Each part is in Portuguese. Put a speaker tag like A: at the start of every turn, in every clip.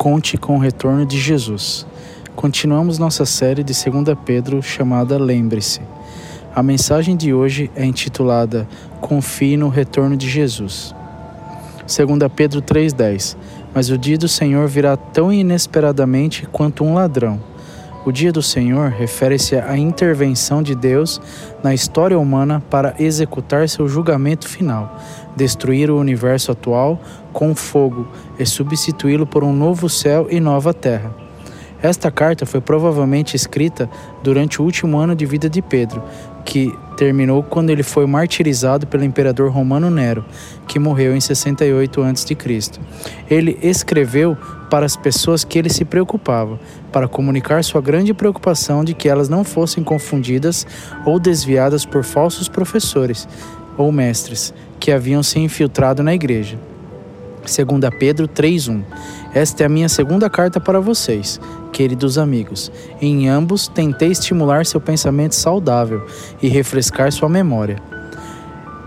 A: conte com o retorno de Jesus. Continuamos nossa série de 2 Pedro chamada Lembre-se. A mensagem de hoje é intitulada Confie no retorno de Jesus. 2 Pedro 3,10 Mas o dia do Senhor virá tão inesperadamente quanto um ladrão. O dia do Senhor refere-se à intervenção de Deus na história humana para executar seu julgamento final, destruir o universo atual com fogo e substituí-lo por um novo céu e nova terra. Esta carta foi provavelmente escrita durante o último ano de vida de Pedro, que terminou quando ele foi martirizado pelo imperador romano Nero, que morreu em 68 a.C. Ele escreveu para as pessoas que ele se preocupava, para comunicar sua grande preocupação de que elas não fossem confundidas ou desviadas por falsos professores ou mestres que haviam se infiltrado na igreja. 2 Pedro 3:1. Esta é a minha segunda carta para vocês, queridos amigos. Em ambos tentei estimular seu pensamento saudável e refrescar sua memória.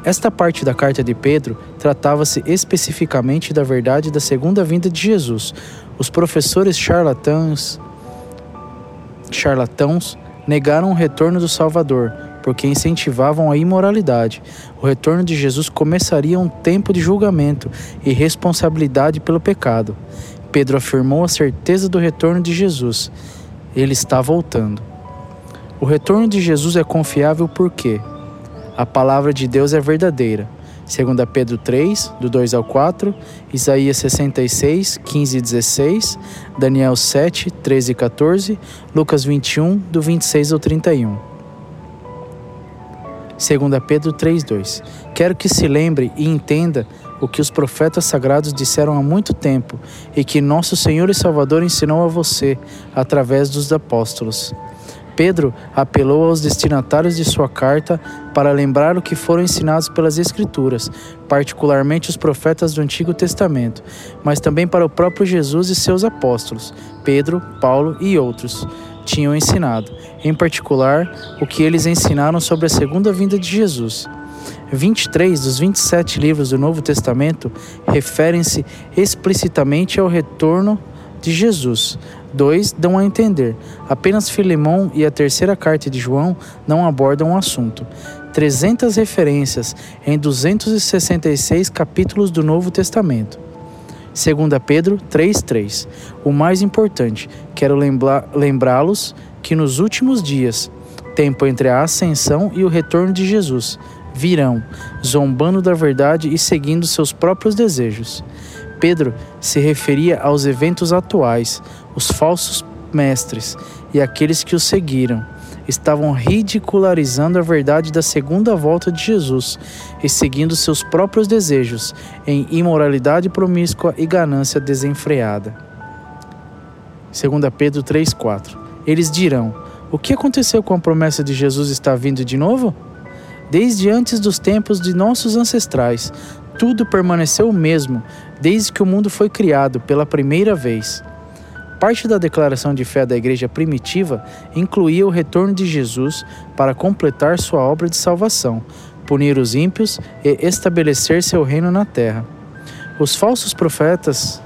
A: Esta parte da carta de Pedro tratava-se especificamente da verdade da segunda vinda de Jesus. Os professores charlatãos, charlatãos negaram o retorno do Salvador, porque incentivavam a imoralidade. O retorno de Jesus começaria um tempo de julgamento e responsabilidade pelo pecado. Pedro afirmou a certeza do retorno de Jesus. Ele está voltando. O retorno de Jesus é confiável porque a palavra de Deus é verdadeira. 2 Pedro 3, do 2 ao 4, Isaías 66, 15 e 16, Daniel 7, 13 e 14, Lucas 21, do 26 ao 31. 2 Pedro 3,2. Quero que se lembre e entenda o que os profetas sagrados disseram há muito tempo e que nosso Senhor e Salvador ensinou a você através dos apóstolos. Pedro apelou aos destinatários de sua carta para lembrar o que foram ensinados pelas Escrituras, particularmente os profetas do Antigo Testamento, mas também para o próprio Jesus e seus apóstolos, Pedro, Paulo e outros tinham ensinado, em particular o que eles ensinaram sobre a segunda vinda de Jesus. 23 dos 27 livros do Novo Testamento referem-se explicitamente ao retorno de Jesus. Dois dão a entender. Apenas Filemão e a terceira carta de João não abordam o assunto. 300 referências em 266 capítulos do Novo Testamento. 2 Pedro 3,3. O mais importante, quero lembrá-los que nos últimos dias, tempo entre a ascensão e o retorno de Jesus, virão, zombando da verdade e seguindo seus próprios desejos. Pedro se referia aos eventos atuais, os falsos mestres e aqueles que os seguiram estavam ridicularizando a verdade da segunda volta de Jesus e seguindo seus próprios desejos em imoralidade promíscua e ganância desenfreada. 2 Pedro 3,4 Eles dirão: O que aconteceu com a promessa de Jesus estar vindo de novo? Desde antes dos tempos de nossos ancestrais, tudo permaneceu o mesmo, desde que o mundo foi criado pela primeira vez. Parte da declaração de fé da igreja primitiva incluía o retorno de Jesus para completar sua obra de salvação, punir os ímpios e estabelecer seu reino na terra. Os falsos profetas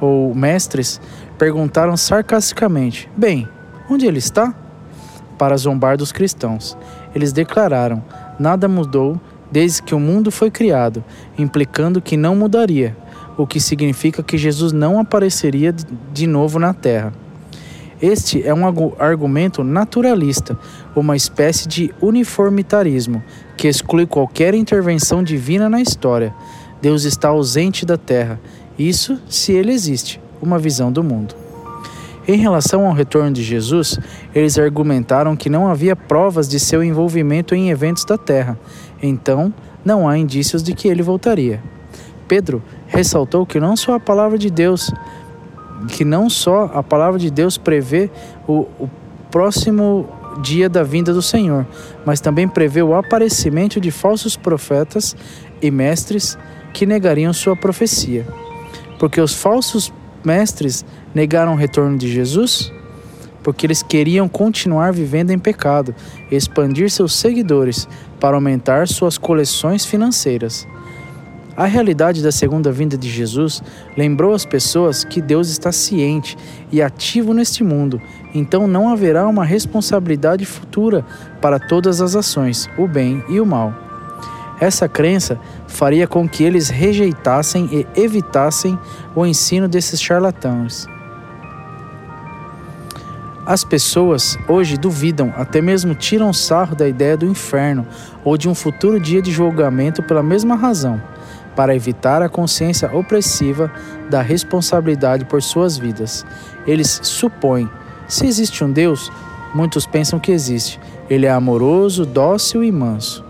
A: ou mestres perguntaram sarcasticamente: Bem, onde ele está? Para zombar dos cristãos. Eles declararam: Nada mudou desde que o mundo foi criado, implicando que não mudaria o que significa que Jesus não apareceria de novo na terra. Este é um argumento naturalista, uma espécie de uniformitarismo que exclui qualquer intervenção divina na história. Deus está ausente da terra. Isso se ele existe, uma visão do mundo. Em relação ao retorno de Jesus, eles argumentaram que não havia provas de seu envolvimento em eventos da terra, então não há indícios de que ele voltaria. Pedro ressaltou que não só a palavra de Deus, que não só a palavra de Deus prevê o, o próximo dia da vinda do Senhor, mas também prevê o aparecimento de falsos profetas e mestres que negariam sua profecia. Porque os falsos mestres negaram o retorno de Jesus? Porque eles queriam continuar vivendo em pecado, expandir seus seguidores para aumentar suas coleções financeiras. A realidade da segunda vinda de Jesus lembrou as pessoas que Deus está ciente e ativo neste mundo, então não haverá uma responsabilidade futura para todas as ações, o bem e o mal. Essa crença faria com que eles rejeitassem e evitassem o ensino desses charlatães. As pessoas hoje duvidam, até mesmo tiram sarro da ideia do inferno ou de um futuro dia de julgamento pela mesma razão para evitar a consciência opressiva da responsabilidade por suas vidas. Eles supõem: se existe um Deus, muitos pensam que existe. Ele é amoroso, dócil e manso.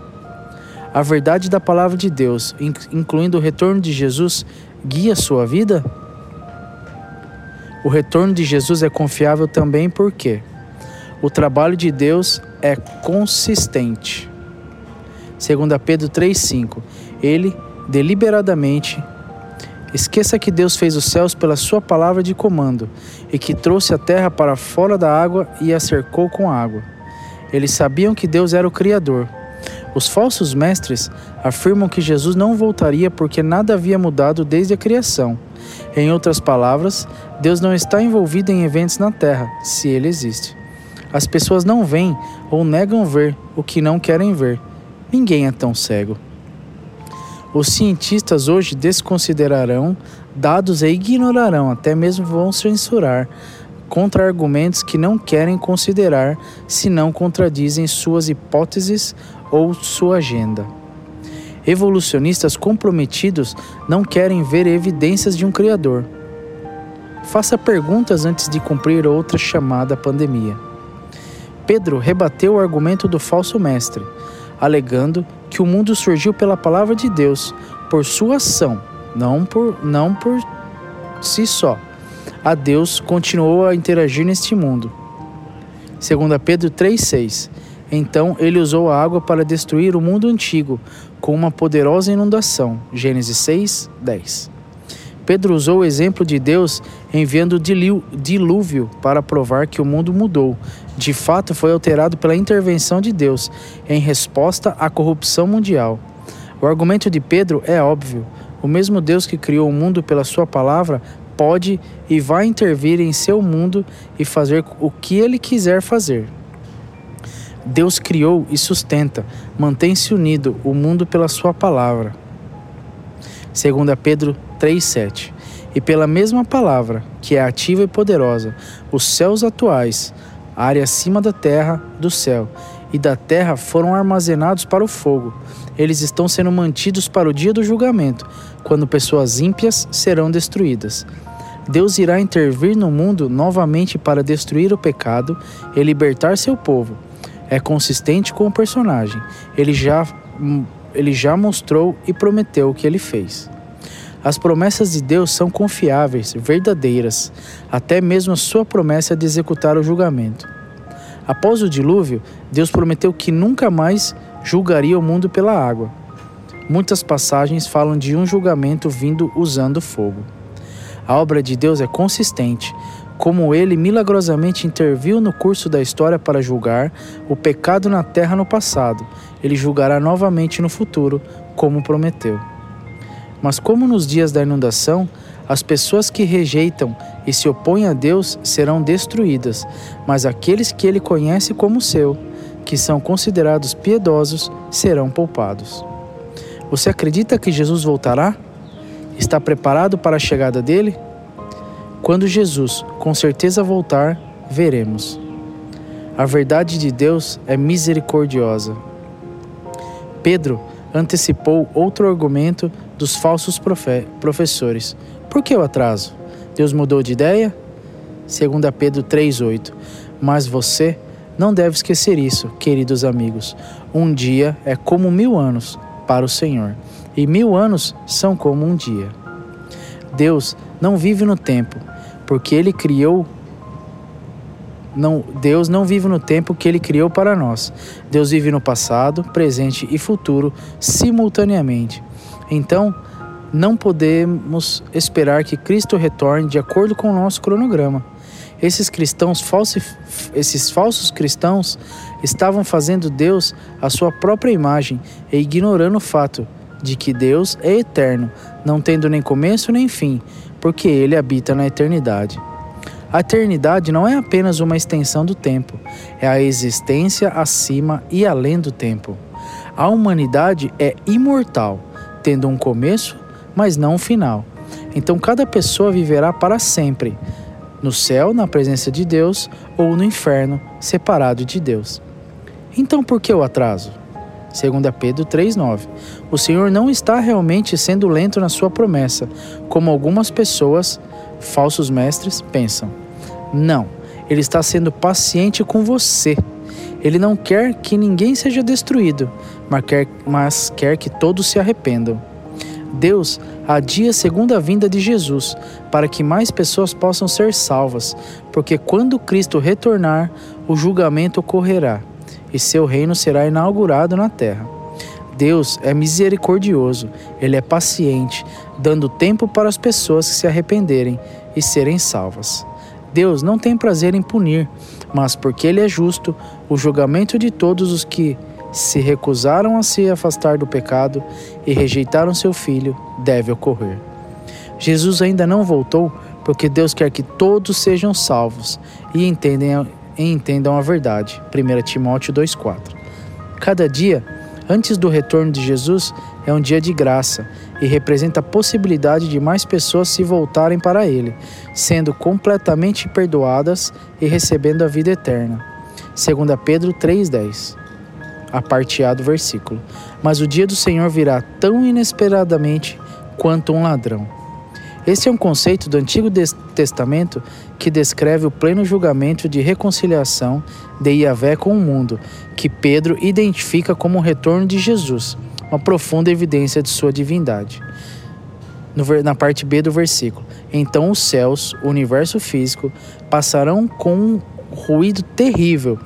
A: A verdade da palavra de Deus, incluindo o retorno de Jesus, guia sua vida? O retorno de Jesus é confiável também porque o trabalho de Deus é consistente. Segundo Pedro 3:5, ele deliberadamente. Esqueça que Deus fez os céus pela sua palavra de comando e que trouxe a terra para fora da água e a cercou com água. Eles sabiam que Deus era o Criador. Os falsos mestres afirmam que Jesus não voltaria porque nada havia mudado desde a criação. Em outras palavras, Deus não está envolvido em eventos na terra, se ele existe. As pessoas não veem ou negam ver o que não querem ver. Ninguém é tão cego. Os cientistas hoje desconsiderarão dados e ignorarão, até mesmo vão censurar contra-argumentos que não querem considerar se não contradizem suas hipóteses ou sua agenda. Evolucionistas comprometidos não querem ver evidências de um Criador. Faça perguntas antes de cumprir outra chamada pandemia. Pedro rebateu o argumento do falso mestre, alegando que o mundo surgiu pela palavra de Deus, por sua ação, não por, não por si só. A Deus continuou a interagir neste mundo. 2 Pedro 3,6 Então ele usou a água para destruir o mundo antigo com uma poderosa inundação. Gênesis 6, 10. Pedro usou o exemplo de Deus enviando dilúvio para provar que o mundo mudou. De fato, foi alterado pela intervenção de Deus em resposta à corrupção mundial. O argumento de Pedro é óbvio. O mesmo Deus que criou o mundo pela sua palavra pode e vai intervir em seu mundo e fazer o que ele quiser fazer. Deus criou e sustenta, mantém-se unido o mundo pela sua palavra. 2 Pedro 3,7 E pela mesma palavra, que é ativa e poderosa, os céus atuais, área acima da terra, do céu e da terra foram armazenados para o fogo. Eles estão sendo mantidos para o dia do julgamento, quando pessoas ímpias serão destruídas. Deus irá intervir no mundo novamente para destruir o pecado e libertar seu povo. É consistente com o personagem. Ele já, ele já mostrou e prometeu o que ele fez. As promessas de Deus são confiáveis, verdadeiras, até mesmo a sua promessa de executar o julgamento. Após o dilúvio, Deus prometeu que nunca mais julgaria o mundo pela água. Muitas passagens falam de um julgamento vindo usando fogo. A obra de Deus é consistente, como ele milagrosamente interviu no curso da história para julgar o pecado na terra no passado, ele julgará novamente no futuro, como prometeu. Mas, como nos dias da inundação, as pessoas que rejeitam e se opõem a Deus serão destruídas, mas aqueles que ele conhece como seu, que são considerados piedosos, serão poupados. Você acredita que Jesus voltará? Está preparado para a chegada dele? Quando Jesus com certeza voltar, veremos. A verdade de Deus é misericordiosa. Pedro antecipou outro argumento dos falsos professores. Por que o atraso? Deus mudou de ideia? 2 Pedro 3,8 Mas você não deve esquecer isso, queridos amigos. Um dia é como mil anos para o Senhor, e mil anos são como um dia. Deus não vive no tempo, porque Ele criou não, Deus não vive no tempo que ele criou para nós. Deus vive no passado, presente e futuro simultaneamente. Então, não podemos esperar que Cristo retorne de acordo com o nosso cronograma. Esses cristãos esses falsos cristãos estavam fazendo Deus a sua própria imagem e ignorando o fato de que Deus é eterno, não tendo nem começo nem fim, porque ele habita na eternidade. A eternidade não é apenas uma extensão do tempo, é a existência acima e além do tempo. A humanidade é imortal, tendo um começo, mas não um final. Então cada pessoa viverá para sempre, no céu, na presença de Deus, ou no inferno, separado de Deus. Então por que o atraso? 2 Pedro 3,9. O Senhor não está realmente sendo lento na sua promessa, como algumas pessoas, falsos mestres, pensam. Não, ele está sendo paciente com você. Ele não quer que ninguém seja destruído, mas quer, mas quer que todos se arrependam. Deus adia a segunda vinda de Jesus para que mais pessoas possam ser salvas, porque quando Cristo retornar, o julgamento ocorrerá e seu reino será inaugurado na terra. Deus é misericordioso, ele é paciente, dando tempo para as pessoas que se arrependerem e serem salvas. Deus não tem prazer em punir, mas porque ele é justo, o julgamento de todos os que se recusaram a se afastar do pecado e rejeitaram seu filho deve ocorrer. Jesus ainda não voltou porque Deus quer que todos sejam salvos e entendam a verdade. 1 Timóteo 2,4. Cada dia, antes do retorno de Jesus, é um dia de graça e representa a possibilidade de mais pessoas se voltarem para Ele, sendo completamente perdoadas e recebendo a vida eterna. 2 Pedro 3,10 A parte A do versículo. Mas o dia do Senhor virá tão inesperadamente quanto um ladrão. Este é um conceito do Antigo Testamento que descreve o pleno julgamento de reconciliação de Yahvé com o mundo, que Pedro identifica como o retorno de Jesus, uma profunda evidência de sua divindade. na parte B do versículo: Então os céus, o universo físico, passarão com um ruído terrível,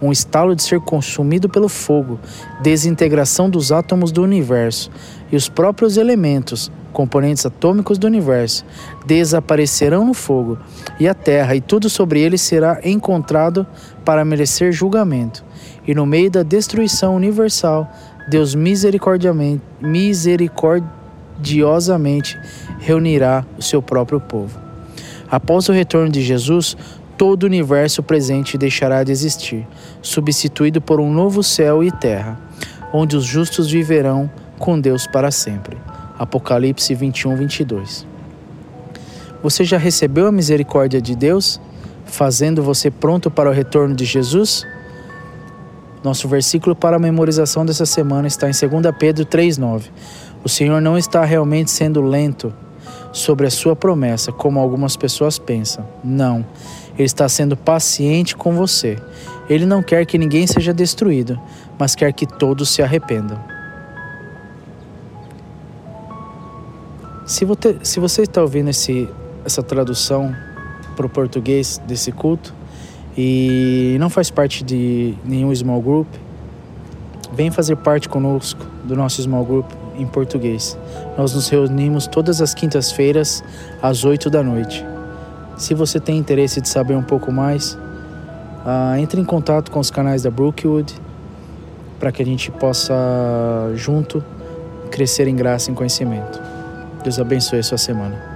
A: um estalo de ser consumido pelo fogo, desintegração dos átomos do universo, e os próprios elementos, componentes atômicos do universo, desaparecerão no fogo, e a terra e tudo sobre ele será encontrado para merecer julgamento. E no meio da destruição universal, Deus misericordiosamente reunirá o seu próprio povo. Após o retorno de Jesus, todo o universo presente deixará de existir, substituído por um novo céu e terra, onde os justos viverão com Deus para sempre. Apocalipse 21, 22. Você já recebeu a misericórdia de Deus, fazendo você pronto para o retorno de Jesus? Nosso versículo para a memorização dessa semana está em 2 Pedro 3,9. O Senhor não está realmente sendo lento sobre a sua promessa, como algumas pessoas pensam. Não. Ele está sendo paciente com você. Ele não quer que ninguém seja destruído, mas quer que todos se arrependam. Se você, se você está ouvindo esse, essa tradução para o português desse culto e não faz parte de nenhum small group, vem fazer parte conosco do nosso small group em português. Nós nos reunimos todas as quintas-feiras às 8 da noite. Se você tem interesse de saber um pouco mais, uh, entre em contato com os canais da Brookwood para que a gente possa junto crescer em graça e em conhecimento. Deus abençoe a sua semana.